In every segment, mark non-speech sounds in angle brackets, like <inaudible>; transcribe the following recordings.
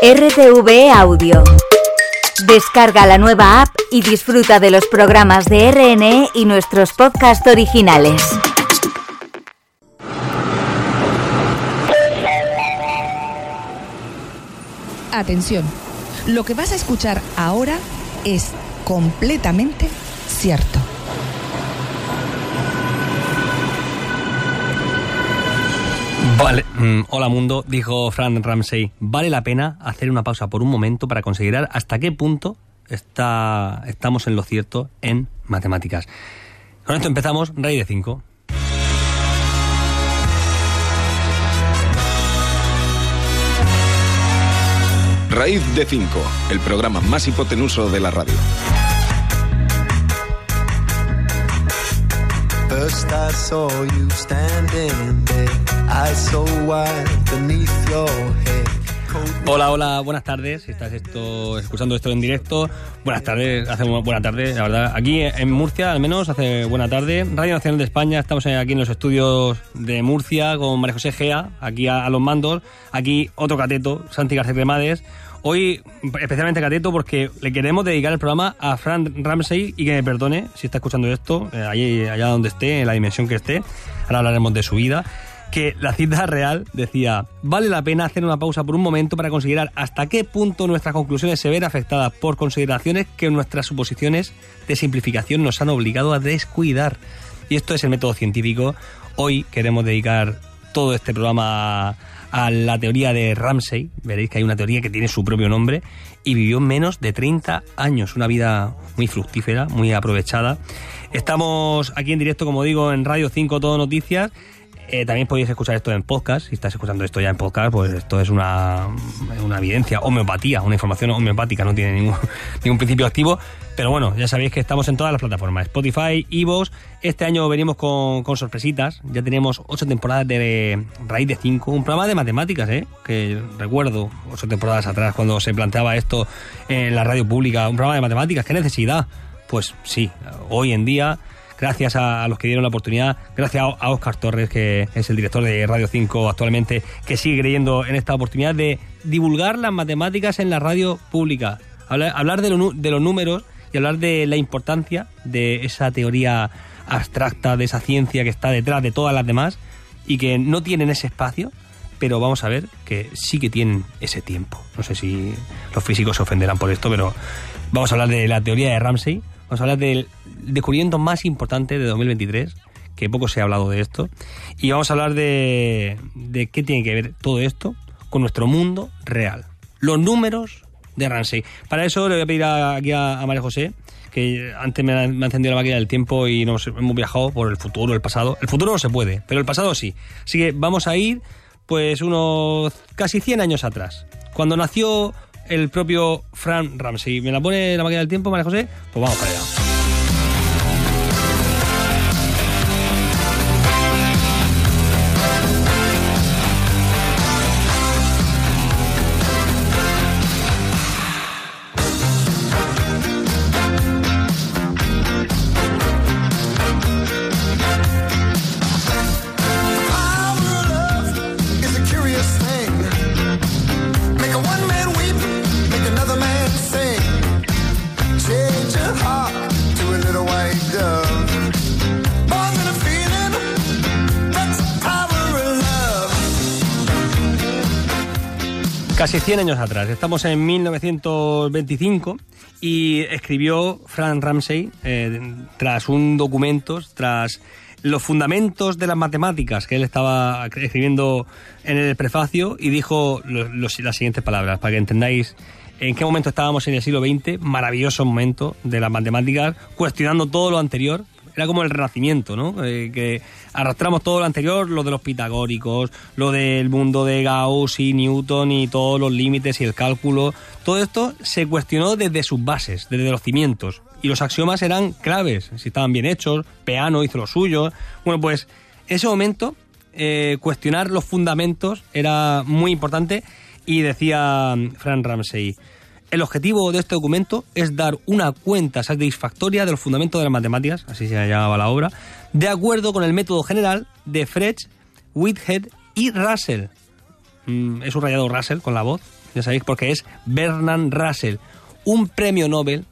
RTV Audio. Descarga la nueva app y disfruta de los programas de RNE y nuestros podcasts originales. Atención, lo que vas a escuchar ahora es completamente cierto. Vale, mm, hola mundo, dijo Frank Ramsey. Vale la pena hacer una pausa por un momento para considerar hasta qué punto está, estamos en lo cierto en matemáticas. Con esto empezamos, Rey de 5. Raíz de 5, el programa más hipotenuso de la radio. Hola, hola, buenas tardes. Si estás esto, escuchando esto en directo, buenas tardes, hace buena tarde, la verdad. Aquí en Murcia, al menos, hace buena tarde. Radio Nacional de España, estamos aquí en los estudios de Murcia con María José Gea, aquí a, a los mandos. Aquí otro cateto, Santi García Cremades. Hoy, especialmente cateto, porque le queremos dedicar el programa a Frank Ramsey y que me perdone si está escuchando esto, eh, allí, allá donde esté, en la dimensión que esté. Ahora hablaremos de su vida que la cita real decía, vale la pena hacer una pausa por un momento para considerar hasta qué punto nuestras conclusiones se ven afectadas por consideraciones que nuestras suposiciones de simplificación nos han obligado a descuidar. Y esto es el método científico. Hoy queremos dedicar todo este programa a, a la teoría de Ramsey. Veréis que hay una teoría que tiene su propio nombre y vivió menos de 30 años, una vida muy fructífera, muy aprovechada. Estamos aquí en directo, como digo, en Radio 5 Todo Noticias. Eh, también podéis escuchar esto en podcast. Si estás escuchando esto ya en podcast, pues esto es una, una evidencia, homeopatía, una información homeopática, no tiene ningún, <laughs> ningún principio activo. Pero bueno, ya sabéis que estamos en todas las plataformas: Spotify, Evox. Este año venimos con, con sorpresitas. Ya tenemos ocho temporadas de Raíz de 5, un programa de matemáticas, ¿eh? Que recuerdo ocho temporadas atrás cuando se planteaba esto en la radio pública, un programa de matemáticas. ¿Qué necesidad? Pues sí, hoy en día gracias a, los que dieron la oportunidad, gracias a, Oscar Torres, que es el director de Radio 5 actualmente, que sigue creyendo en esta oportunidad de divulgar las matemáticas en la radio pública, hablar, de, de los números y hablar de la importancia de esa teoría abstracta, de esa ciencia que está detrás de todas las demás y que no tienen ese espacio, pero vamos a ver que sí que tienen ese tiempo. No sé si los físicos se ofenderán por esto, pero vamos a hablar de la teoría de Ramsey, vamos a hablar del descubrimiento más importante de 2023, que poco se ha hablado de esto, y vamos a hablar de, de qué tiene que ver todo esto con nuestro mundo real. Los números de Ramsey. Para eso le voy a pedir aquí a, a María José, que antes me ha, me ha encendido la máquina del tiempo y nos hemos viajado por el futuro, el pasado. El futuro no se puede, pero el pasado sí. Así que vamos a ir, pues, unos casi 100 años atrás. Cuando nació el propio Frank Ramsey. ¿Me la pone la máquina del tiempo, María José? Pues vamos para allá. Casi 100 años atrás. Estamos en 1925 y escribió Frank Ramsey eh, tras un documento, tras los fundamentos de las matemáticas que él estaba escribiendo en el prefacio y dijo las siguientes palabras para que entendáis en qué momento estábamos en el siglo XX, maravilloso momento de las matemáticas, cuestionando todo lo anterior. Era como el renacimiento, ¿no? Eh, que arrastramos todo lo anterior, lo de los pitagóricos, lo del mundo de Gauss y Newton y todos los límites y el cálculo. Todo esto se cuestionó desde sus bases, desde los cimientos. Y los axiomas eran claves, si estaban bien hechos, Peano hizo lo suyo. Bueno, pues ese momento eh, cuestionar los fundamentos era muy importante y decía mm, Frank Ramsey, el objetivo de este documento es dar una cuenta satisfactoria de los fundamentos de las matemáticas, así se llamaba la obra, de acuerdo con el método general de Frege, Whitehead y Russell. mm, he subrayado Russell con la voz, ya sabéis, porque es Bernard Russell, un premio Nobel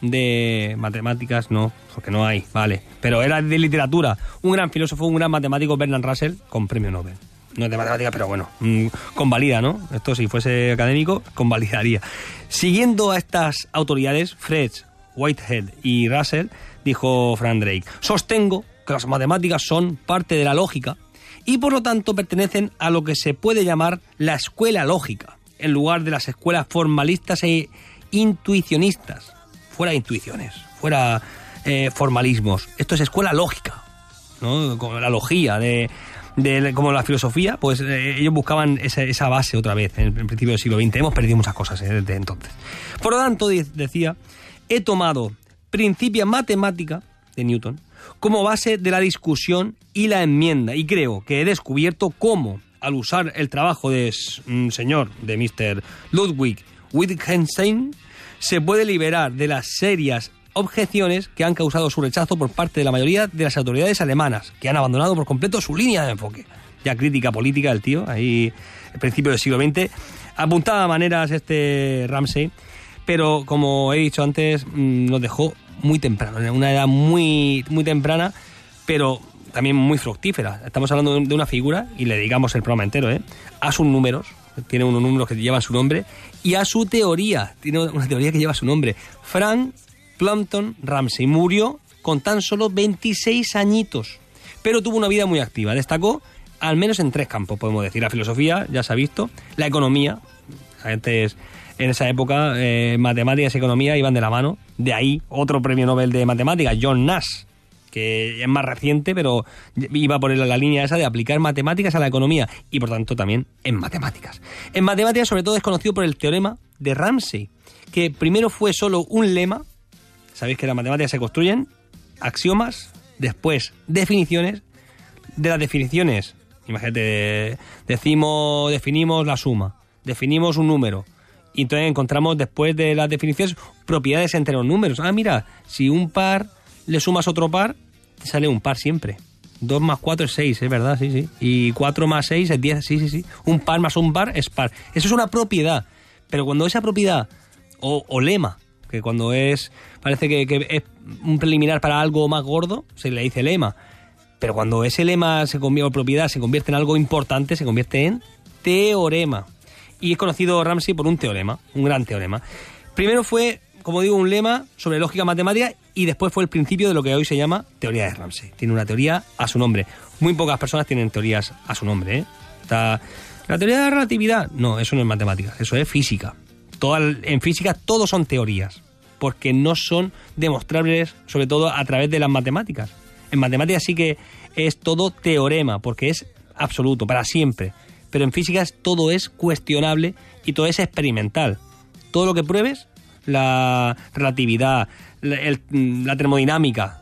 de matemáticas, no, porque no hay, vale, pero era de literatura, un gran filósofo, un gran matemático, Bernard Russell, con premio Nobel. No es de matemáticas, pero bueno, mm, convalida, ¿no? Esto si fuese académico, convalidaría. Siguiendo a estas autoridades, Fred, Whitehead y Russell, dijo Frank Drake, sostengo que las matemáticas son parte de la lógica y por lo tanto pertenecen a lo que se puede llamar la escuela lógica, en lugar de las escuelas formalistas e intuicionistas. Fuera intuiciones, fuera eh, formalismos. Esto es escuela lógica, ¿no? Como la logía de, de- como la filosofía, pues eh, ellos buscaban esa, base otra vez en el principio del siglo XX. Hemos perdido muchas cosas eh, desde entonces. Por lo tanto, decía, he tomado Principia Matemática de Newton como base de la discusión y la enmienda y creo que he descubierto cómo, al usar el trabajo de un señor, de Mr. Ludwig Wittgenstein, se puede liberar de las serias objeciones que han causado su rechazo por parte de la mayoría de las autoridades alemanas, que han abandonado por completo su línea de enfoque. Ya crítica política el tío, ahí, al principio del siglo XX. Apuntaba maneras este Ramsey, pero como he dicho antes, mm, nos dejó muy temprano, en una edad muy, muy temprana, pero también muy fructífera. Estamos hablando de una figura, y le dedicamos el programa entero, ¿eh? a sus números, tiene unos números que llevan su nombre, y a su teoría, tiene una teoría que lleva su nombre. Frank Ramsey murió con tan solo 26 añitos, pero tuvo una vida muy activa. Destacó al menos en tres campos, podemos decir. La filosofía, ya se ha visto, la economía, antes en esa época eh, matemáticas y economía iban de la mano. De ahí otro premio Nobel de matemáticas, John Nash, que es más reciente, pero iba por la línea esa de aplicar matemáticas a la economía y por tanto también en matemáticas. En matemáticas sobre todo es conocido por el teorema de Ramsey, que primero fue solo un lema, sabéis que las matemáticas se construyen, axiomas, después definiciones, de las definiciones, imagínate, decimos, definimos la suma, definimos un número, y entonces encontramos después de las definiciones propiedades entre los números. Ah, mira, si un par le sumas otro par, te sale un par siempre. 2 más 4 es 6, es verdad, sí, sí. Y 4 más 6 es 10, sí, sí, sí. Un par más un par es par. Eso es una propiedad. Pero cuando esa propiedad, o, o lema, que cuando es, parece que, es un preliminar para algo más gordo, se le dice lema. Pero cuando ese lema se convierte, o propiedad se convierte en algo importante, se convierte en teorema. Y es conocido Ramsey por un teorema, un gran teorema. Primero fue, como digo, un lema sobre lógica matemática y después fue el principio de lo que hoy se llama teoría de Ramsey. Tiene una teoría a su nombre. Muy pocas personas tienen teorías a su nombre. ¿eh? Está, la teoría de la relatividad, no, eso no es matemáticas, eso es física. En física todo son teorías, porque no son demostrables, sobre todo a través de las matemáticas. En matemáticas sí que es todo teorema, porque es absoluto, para siempre. Pero en físicas todo es cuestionable y todo es experimental. Todo lo que pruebes, la relatividad, la, el- la termodinámica,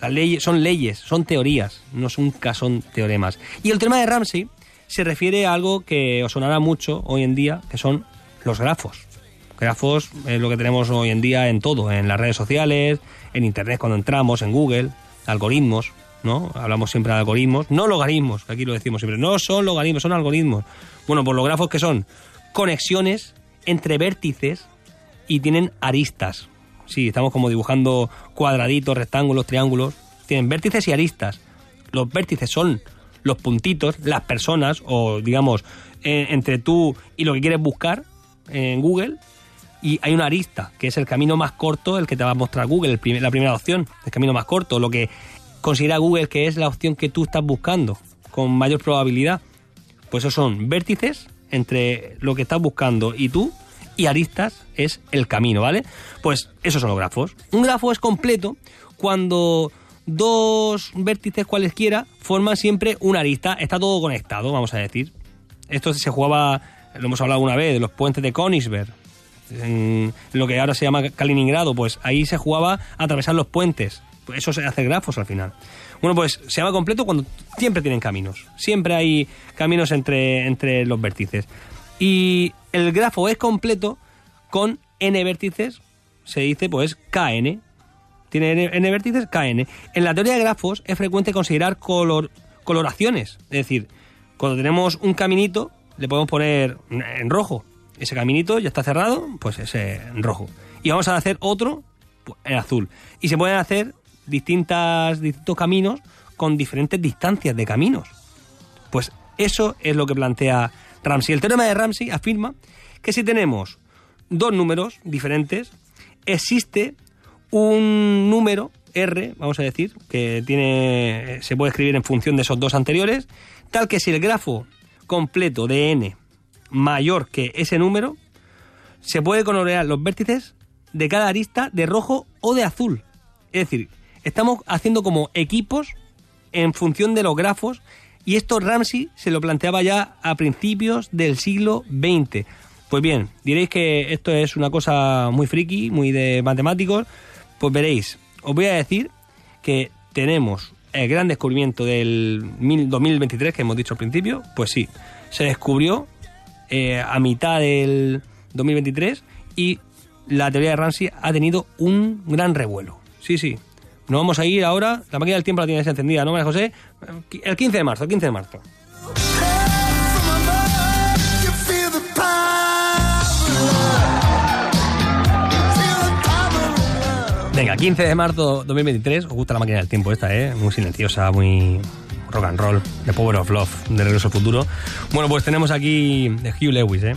las leyes, son leyes, son teorías, no son, son teoremas. Y el tema de Ramsey se refiere a algo que os sonará mucho hoy en día, que son los grafos. Grafos es lo que tenemos hoy en día en todo, en las redes sociales, en internet cuando entramos, en Google, algoritmos, ¿no? Hablamos siempre de algoritmos, no logaritmos, aquí lo decimos siempre, no son logaritmos, son algoritmos. Bueno, pues los grafos que son conexiones entre vértices y tienen aristas. Sí, estamos como dibujando cuadraditos, rectángulos, triángulos, tienen vértices y aristas. Los vértices son los puntitos, las personas, o digamos, eh, entre tú y lo que quieres buscar en Google, y hay una arista, que es el camino más corto, el que te va a mostrar Google, la primera opción, el camino más corto, lo que considera Google que es la opción que tú estás buscando, con mayor probabilidad. Pues esos son vértices entre lo que estás buscando y tú, y aristas es el camino, ¿vale? Pues esos son los grafos. Un grafo es completo cuando dos vértices cualesquiera forman siempre una arista, está todo conectado, vamos a decir. Esto se jugaba, lo hemos hablado una vez, de los puentes de Königsberg, en lo que ahora se llama Kaliningrado, pues ahí se jugaba atravesar los puentes. Pues eso se hace grafos al final. Bueno, pues se llama completo cuando siempre tienen caminos. Siempre hay caminos entre, entre los vértices. Y el grafo es completo con n vértices, se dice pues kn. Tiene n, n vértices, kn. En la teoría de grafos es frecuente considerar color, coloraciones. Es decir, cuando tenemos un caminito, le podemos poner en rojo. Ese caminito ya está cerrado, pues ese en rojo. Y vamos a hacer otro en azul. Y se pueden hacer distintas, distintos caminos con diferentes distancias de caminos. Pues eso es lo que plantea Ramsey. El teorema de Ramsey afirma que si tenemos dos números diferentes, existe un número R, vamos a decir, que tiene se puede escribir en función de esos dos anteriores, tal que si el grafo completo de n mayor que ese número, se puede colorear los vértices de cada arista de rojo o de azul. Es decir, estamos haciendo como equipos en función de los grafos y esto Ramsey se lo planteaba ya a principios del siglo XX. Pues bien, diréis que esto es una cosa muy friki, muy de matemáticos. Pues veréis, os voy a decir que tenemos el gran descubrimiento del 2023 que hemos dicho al principio. Pues sí, se descubrió eh, a mitad del 2023 y la teoría de Ramsey ha tenido un gran revuelo. Sí, sí. Nos vamos a ir ahora. La máquina del tiempo la tienes encendida, ¿no, María José? El 15 de marzo, el 15 de marzo. Venga, 15 de marzo 2023. Os gusta la máquina del tiempo esta, ¿eh? Muy silenciosa, muy rock and roll. The Power of Love, de Regreso al Futuro. Bueno, pues tenemos aquí Hugh Lewis, ¿eh?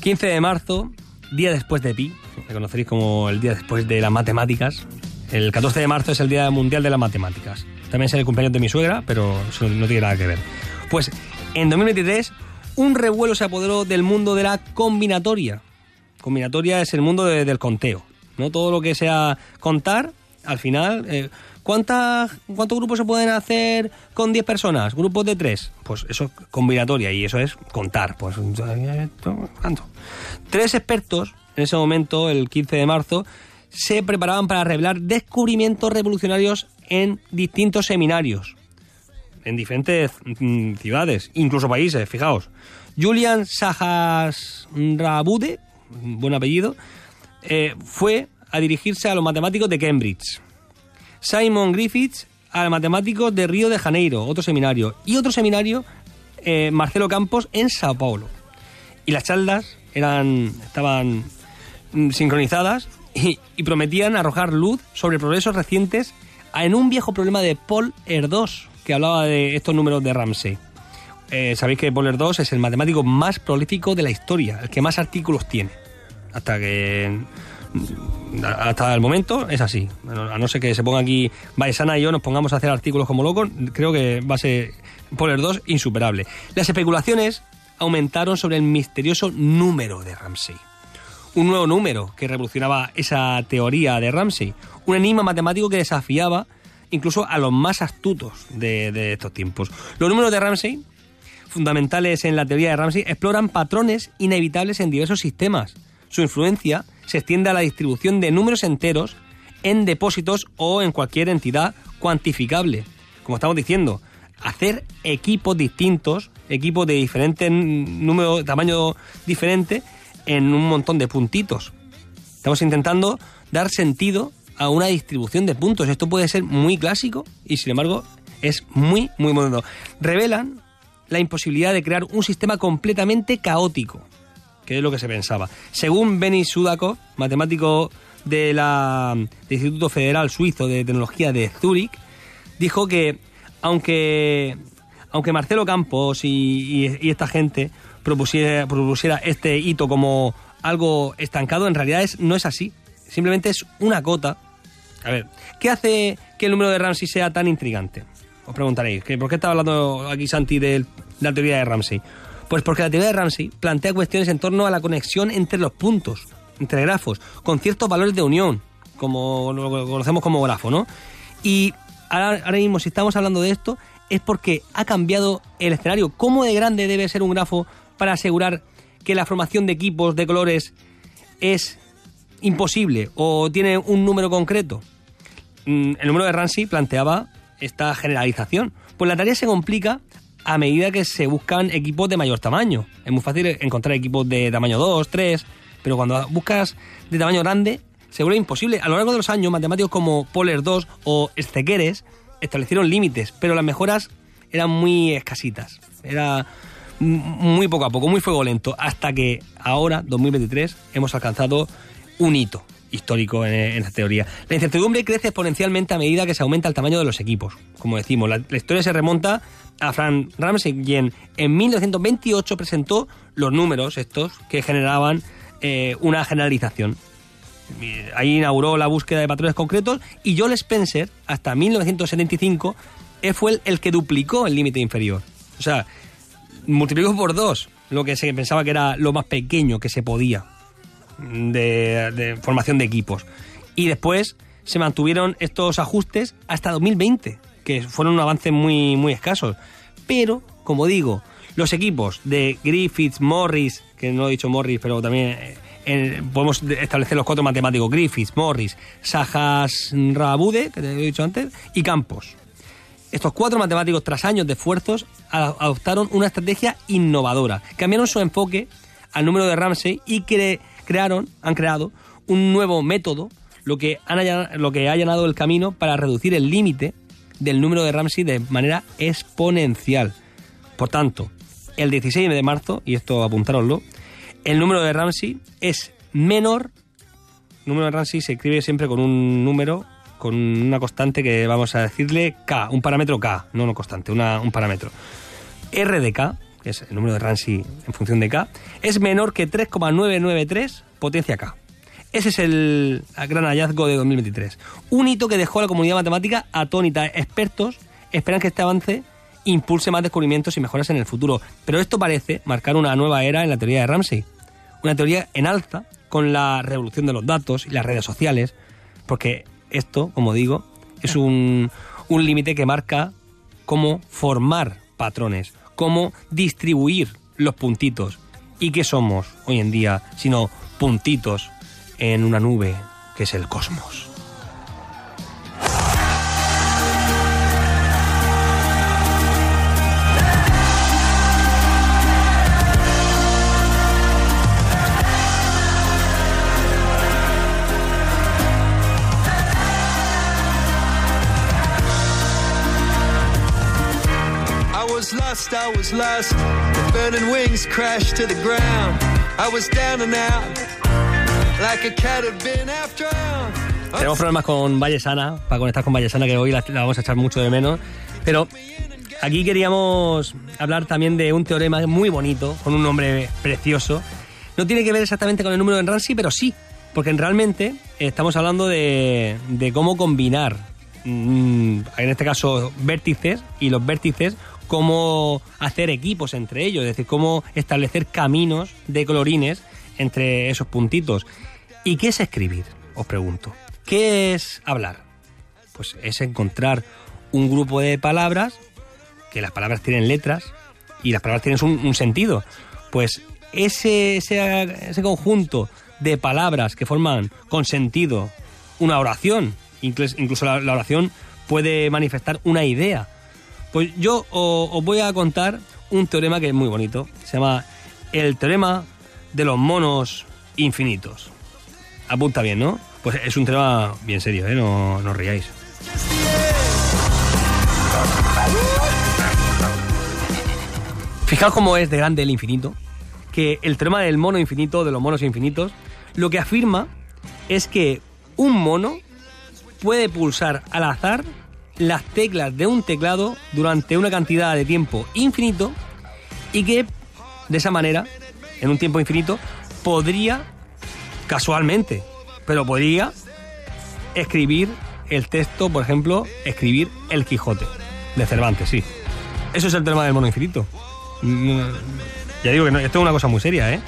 15 de marzo, día después de Pi. Le conoceréis como el día después de las matemáticas. El 14 de marzo es el Día Mundial de las Matemáticas. También es el cumpleaños de mi suegra, pero eso no tiene nada que ver. Pues en 2023, un revuelo se apoderó del mundo de la combinatoria. Combinatoria es el mundo de- del conteo. ¿no? Todo lo que sea contar, al final. eh, ¿cuántas, ¿Cuántos grupos se pueden hacer con 10 personas? ¿Grupos de 3? Pues eso es combinatoria y eso es contar. Pues, ¿cuánto? Tres expertos, en ese momento, el 15 de marzo, se preparaban para revelar descubrimientos revolucionarios en distintos seminarios en diferentes mm, ciudades, incluso países, fijaos. Julian Sahasrabudhe, buen apellido, eh, fue a dirigirse a los matemáticos de Cambridge. Simon Griffiths a los matemáticos de Río de Janeiro, otro seminario. Y otro seminario, eh, Marcelo Campos, en Sao Paulo. Y las charlas eran, estaban mm, sincronizadas y, prometían arrojar luz sobre progresos recientes en un viejo problema de Paul Erdős, que hablaba de estos números de Ramsey. Eh, Sabéis que Paul Erdős es el matemático más prolífico de la historia, el que más artículos tiene. Hasta que hasta el momento es así. A no ser que se ponga aquí Baesana y yo nos pongamos a hacer artículos como locos, creo que va a ser Paul Erdős insuperable. Las especulaciones aumentaron sobre el misterioso número de Ramsey un nuevo número que revolucionaba esa teoría de Ramsey, un enigma matemático que desafiaba incluso a los más astutos de, de estos tiempos. Los números de Ramsey, fundamentales en la teoría de Ramsey, exploran patrones inevitables en diversos sistemas. Su influencia se extiende a la distribución de números enteros en depósitos o en cualquier entidad cuantificable. Como estamos diciendo, hacer equipos distintos, equipos de diferentes números, tamaño diferente, en un montón de puntitos. Estamos intentando dar sentido a una distribución de puntos. Esto puede ser muy clásico y sin embargo es muy, muy moderno. Revelan la imposibilidad de crear un sistema completamente caótico, que es lo que se pensaba. Según Benny Sudakov, matemático de la, del Instituto Federal Suizo de Tecnología de Zúrich, dijo que aunque, aunque Marcelo Campos y, esta gente propusiera, propusiera este hito como algo estancado, en realidad es, no es así. Simplemente es una cota. A ver, ¿qué hace que el número de Ramsey sea tan intrigante? Os preguntaréis, ¿que ¿por qué está hablando aquí Santi de la teoría de Ramsey? Pues porque la teoría de Ramsey plantea cuestiones en torno a la conexión entre los puntos, entre grafos, con ciertos valores de unión, como lo conocemos como grafo, ¿no? Y ahora, mismo, si estamos hablando de esto, es porque ha cambiado el escenario. ¿Cómo de grande debe ser un grafo para asegurar que la formación de equipos de colores es imposible o tiene un número concreto? Mm, El número de Ramsey planteaba esta generalización. Pues la tarea se complica a medida que se buscan equipos de mayor tamaño. Es muy fácil encontrar equipos de tamaño 2, 3, pero cuando buscas de tamaño grande se vuelve imposible. A lo largo de los años, matemáticos como Poler 2 o Stequeres establecieron límites, pero las mejoras eran muy escasitas. Era muy poco a poco, muy fuego lento, hasta que ahora, 2023, hemos alcanzado un hito histórico en, en esta teoría. La incertidumbre crece exponencialmente a medida que se aumenta el tamaño de los equipos. Como decimos, la, historia se remonta a Frank Ramsey, quien en 1928 presentó los números estos que generaban eh, una generalización. Ahí inauguró la búsqueda de patrones concretos y Joel Spencer, hasta 1975, eh, fue el que duplicó el límite inferior. O sea, multiplicó por dos lo que se pensaba que era lo más pequeño que se podía de, de formación de equipos. Y después se mantuvieron estos ajustes hasta 2020, que fueron un avance muy, muy escasos. Pero, como digo, los equipos de Griffiths, Morris, que no he dicho Morris, pero también eh, podemos de- establecer los cuatro matemáticos, Griffiths, Morris, Sajas Rabude, que te he dicho antes, y Campos. Estos cuatro matemáticos, tras años de esfuerzos, adoptaron una estrategia innovadora. Cambiaron su enfoque al número de Ramsey y cre- crearon, han creado un nuevo método, lo que, han allan- lo que ha allanado el camino para reducir el límite del número de Ramsey de manera exponencial. Por tanto, el 16 de marzo, y esto apuntároslo, el número de Ramsey es menor. El número de Ramsey se escribe siempre con un número, con una constante que vamos a decirle K, un parámetro K, no una constante, una- un parámetro. R de K, es el número de Ramsey en función de K, es menor que 3,993 potencia K. Ese es el gran hallazgo de 2023. Un hito que dejó a la comunidad matemática atónita. Expertos esperan que este avance impulse más descubrimientos y mejoras en el futuro. Pero esto parece marcar una nueva era en la teoría de Ramsey. Una teoría en alza con la revolución de los datos y las redes sociales. Porque esto, como digo, es un, un límite que marca cómo formar patrones, cómo distribuir los puntitos. ¿Y qué somos hoy en día sino puntitos en una nube que es el cosmos? I was lost. The burning wings crashed to the ground. I was down and out, like a cat had been half drowned. Tenemos problemas con Vallesana, para conectar con Vallesana, que hoy la, la vamos a echar mucho de menos. Pero aquí queríamos hablar también de un teorema muy bonito, con un nombre precioso. No tiene que ver exactamente con el número de Ramsey, pero sí, porque realmente estamos hablando de, de cómo combinar, mm, en este caso, vértices y los vértices, cómo hacer equipos entre ellos, es decir, cómo establecer caminos de colorines entre esos puntitos. ¿Y qué es escribir? Os pregunto. ¿Qué es hablar? Pues es encontrar un grupo de palabras, que las palabras tienen letras y las palabras tienen un, sentido. Pues ese, ese, conjunto de palabras que forman con sentido una oración, incluso, la oración puede manifestar una idea. Pues yo os voy a contar un teorema que es muy bonito. Se llama el teorema de los monos infinitos. Apunta bien, ¿no? Pues es un teorema bien serio, ¿eh? No, no os riáis. Fijaos cómo es de grande el infinito, que el teorema del mono infinito, de los monos infinitos, lo que afirma es que un mono puede pulsar al azar las teclas de un teclado durante una cantidad de tiempo infinito y que de esa manera, en un tiempo infinito, podría, casualmente, pero podría escribir el texto, por ejemplo, escribir El Quijote de Cervantes, sí. Eso es el teorema del mono infinito. Ya digo que no- esto es una cosa muy seria, ¿eh?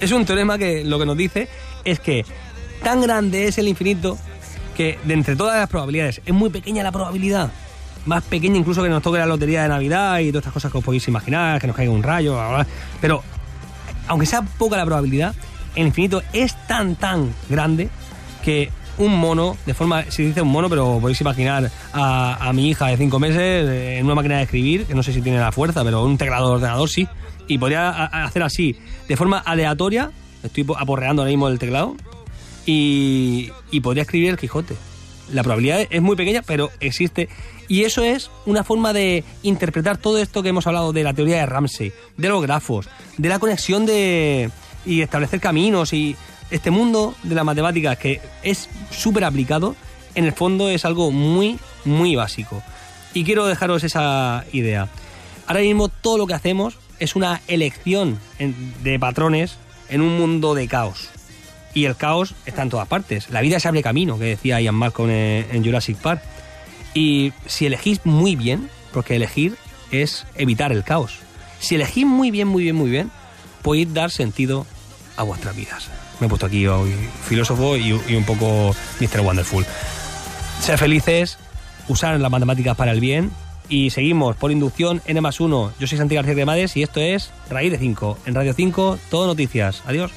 Es un teorema que lo que nos dice es que tan grande es el infinito que de entre todas las probabilidades, es muy pequeña la probabilidad. Más pequeña incluso que nos toque la lotería de Navidad y todas estas cosas que os podéis imaginar, que nos caiga un rayo, bla, bla, pero aunque sea poca la probabilidad, el infinito es tan, tan grande que un mono, de forma, se dice un mono, pero podéis imaginar a, a mi hija de 5 meses eh, en una máquina de escribir, que no sé si tiene la fuerza, pero un teclado de ordenador sí, y podría hacer así, de forma aleatoria, estoy po- aporreando ahora mismo el teclado, y, podría escribir el Quijote. La probabilidad es muy pequeña, pero existe. Y eso es una forma de interpretar todo esto que hemos hablado de la teoría de Ramsey, de los grafos, de la conexión de y establecer caminos y este mundo de la matemática que es súper aplicado, en el fondo es algo muy, muy básico. Y quiero dejaros esa idea. Ahora mismo todo lo que hacemos es una elección de patrones en un mundo de caos. Y el caos está en todas partes. La vida se abre camino, que decía Ian Malcolm en, en Jurassic Park. Y si elegís muy bien, porque elegir es evitar el caos. Si elegís muy bien, muy bien, muy bien, podéis dar sentido a vuestras vidas. Me he puesto aquí hoy filósofo y, y un poco Mr. Wonderful. Ser felices, usar las matemáticas para el bien y seguimos por inducción N más 1. Yo soy Santi García Cremades y esto es Raíz de 5. En Radio 5, todo noticias. Adiós.